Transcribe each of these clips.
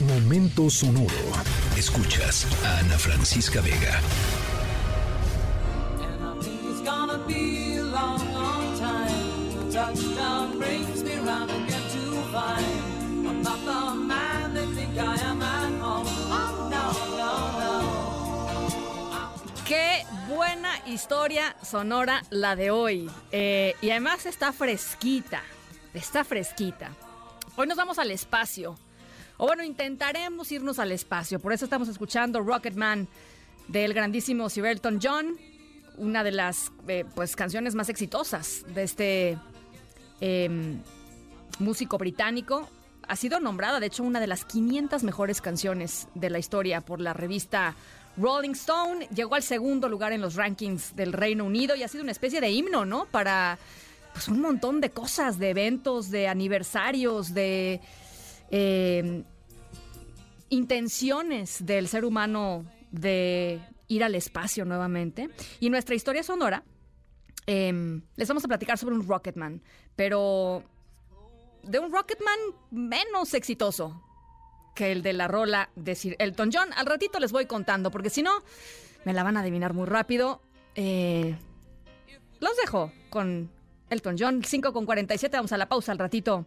Momento sonoro. Escuchas a Ana Francisca Vega. Qué buena historia sonora la de hoy. Eh, y además está fresquita. Está fresquita. Hoy nos vamos al espacio. O bueno, intentaremos irnos al espacio. Por eso estamos escuchando Rocketman del grandísimo Sir Elton John. Una de las eh, pues, canciones más exitosas de este em, músico británico. Ha sido nombrada, de hecho, una de las 500 mejores canciones de la historia por la revista Rolling Stone. Llegó al segundo lugar en los rankings del Reino Unido y ha sido una especie de himno, ¿no? Para pues, un montón de cosas, de eventos, de aniversarios, de eh, intenciones del ser humano de ir al espacio nuevamente. Y nuestra historia sonora, em, les vamos a platicar sobre un Rocketman, pero de un Rocketman menos exitoso que el de la rola de Sir Elton John. Al ratito les voy contando, porque si no, me la van a adivinar muy rápido. Eh, los dejo con Elton John, 5 con 47. Vamos a la pausa al ratito.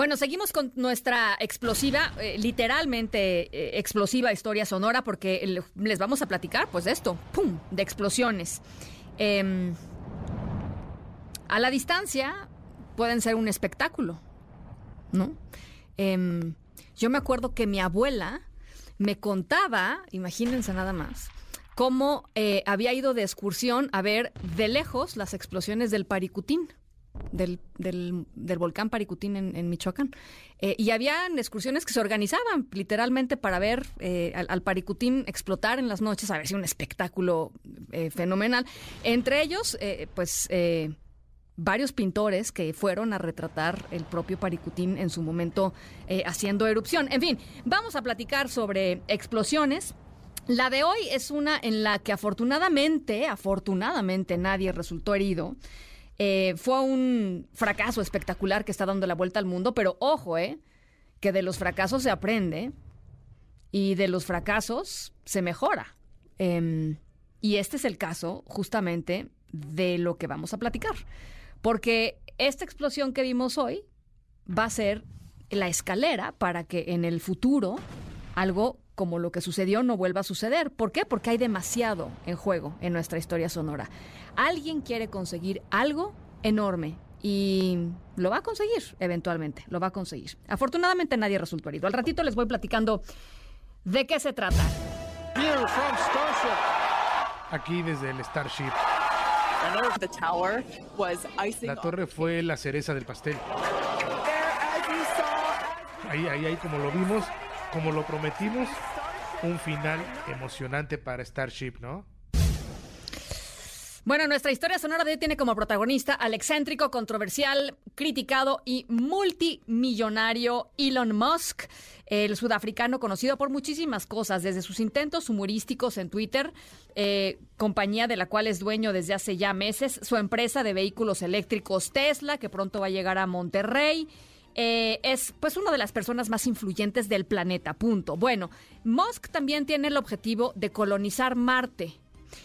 Bueno, seguimos con nuestra explosiva, eh, literalmente eh, explosiva historia sonora, porque les vamos a platicar, pues, de esto, ¡pum!, de explosiones. Em, a la distancia pueden ser un espectáculo, ¿no? Em, yo me acuerdo que mi abuela me contaba, imagínense nada más, cómo eh, había ido de excursión a ver de lejos las explosiones del Paricutín del, del, volcán Paricutín en, Michoacán. Eh, y habían excursiones que se organizaban literalmente para ver eh, al, Paricutín explotar en las noches, a ver si un espectáculo eh, fenomenal. Entre ellos, pues varios pintores que fueron a retratar el propio Paricutín en su momento haciendo erupción. En fin, vamos a platicar sobre explosiones. La de hoy es una en la que afortunadamente, afortunadamente nadie resultó herido. Eh, fue un fracaso espectacular que está dando la vuelta al mundo, pero ojo, ¿eh? Que de los fracasos se aprende y de los fracasos se mejora. Em, y este es el caso justamente de lo que vamos a platicar. Porque esta explosión que vimos hoy va a ser la escalera para que en el futuro algo como lo que sucedió no vuelva a suceder. ¿Por qué? Porque hay demasiado en juego en nuestra historia sonora. Alguien quiere conseguir algo enorme y lo va a conseguir eventualmente, lo va a conseguir. Afortunadamente nadie resultó herido. Al ratito les voy platicando de qué se trata. Aquí desde el Starship. La torre fue la cereza del pastel. Ahí, ahí, ahí, como lo vimos, como lo prometimos, un final emocionante para Starship, ¿no? Bueno, nuestra historia sonora de tiene como protagonista al excéntrico, controversial, criticado y multimillonario Elon Musk, el sudafricano conocido por muchísimas cosas, desde sus intentos humorísticos en Twitter, eh, compañía de la cual es dueño desde hace ya meses, su empresa de vehículos eléctricos Tesla, que pronto va a llegar a Monterrey, eh, es pues una de las personas más influyentes del planeta, punto. Bueno, Musk también tiene el objetivo de colonizar Marte.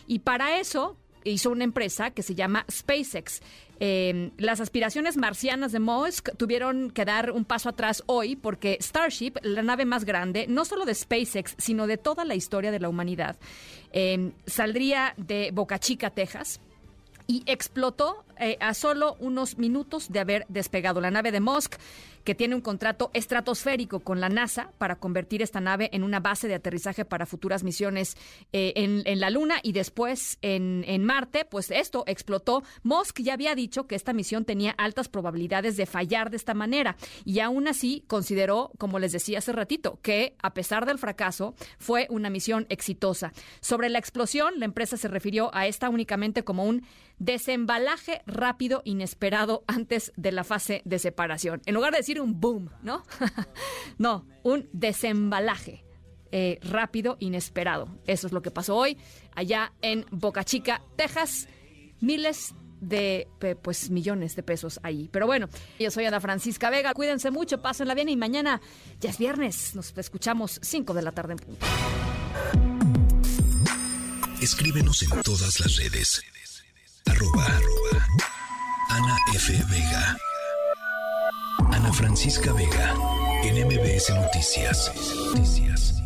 Y para eso hizo una empresa que se llama SpaceX. Em, las aspiraciones marcianas de Musk tuvieron que dar un paso atrás hoy porque Starship, la nave más grande, no solo de SpaceX, sino de toda la historia de la humanidad, em, saldría de Boca Chica, Texas, y explotó eh, a solo unos minutos de haber despegado. La nave de Musk, que tiene un contrato estratosférico con la NASA para convertir esta nave en una base de aterrizaje para futuras misiones eh, en, la Luna y después en, en Marte, pues esto explotó. Musk ya había dicho que esta misión tenía altas probabilidades de fallar de esta manera y aún así consideró, como les decía hace ratito, que a pesar del fracaso fue una misión exitosa. Sobre la explosión, la empresa se refirió a esta únicamente como un desembalaje rápido, inesperado antes de la fase de separación. En lugar de decir un boom, ¿no? no, un desembalaje. Eh, rápido, inesperado. Eso es lo que pasó hoy allá en Boca Chica, Texas. Miles de pues millones de pesos ahí. Pero bueno, yo soy Ana Francisca Vega. Cuídense mucho, pásenla bien y mañana ya es viernes. Nos escuchamos 5 de la tarde en punto. Escríbenos en todas las redes. F. Vega. Ana Francisca Vega. En Noticias. Noticias.